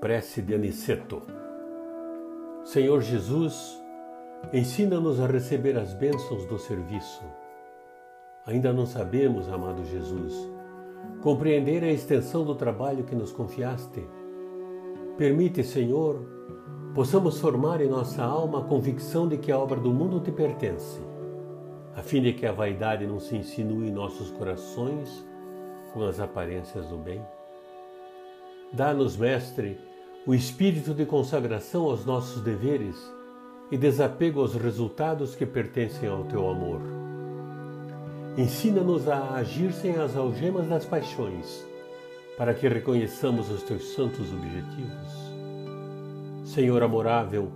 Prece de Aniceto. Senhor Jesus, ensina-nos a receber as bênçãos do serviço. Ainda não sabemos, amado Jesus, compreender a extensão do trabalho que nos confiaste. Permite, Senhor, possamos formar em nossa alma a convicção de que a obra do mundo te pertence, a fim de que a vaidade não se insinue em nossos corações com as aparências do bem. Dá-nos, Mestre, o espírito de consagração aos nossos deveres e desapego aos resultados que pertencem ao teu amor. Ensina-nos a agir sem as algemas das paixões, para que reconheçamos os teus santos objetivos. Senhor amorável,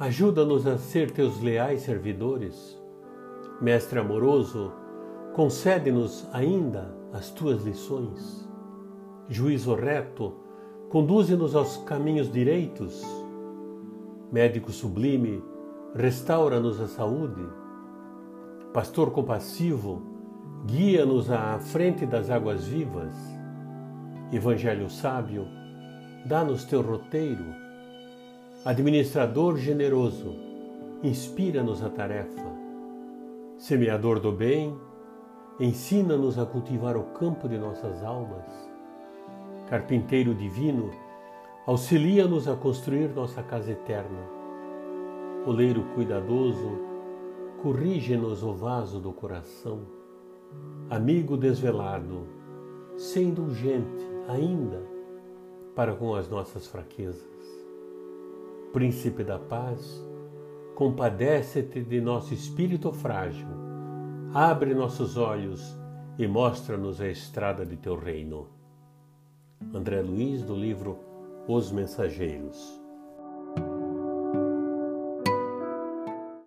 ajuda-nos a ser teus leais servidores. Mestre amoroso, concede-nos ainda as tuas lições. Juízo reto, conduze-nos aos caminhos direitos. Médico sublime, restaura-nos a saúde. Pastor compassivo, guia-nos à frente das águas vivas. Evangelho sábio, dá-nos teu roteiro. Administrador generoso, inspira-nos a tarefa. Semeador do bem, ensina-nos a cultivar o campo de nossas almas Carpinteiro divino, auxilia-nos a construir nossa casa eterna. Oleiro cuidadoso, corrige-nos o vaso do coração. Amigo desvelado, ser indulgente ainda para com as nossas fraquezas. Príncipe da paz, compadece-te de nosso espírito frágil, abre nossos olhos e mostra-nos a estrada de teu reino. André Luiz, do livro Os Mensageiros.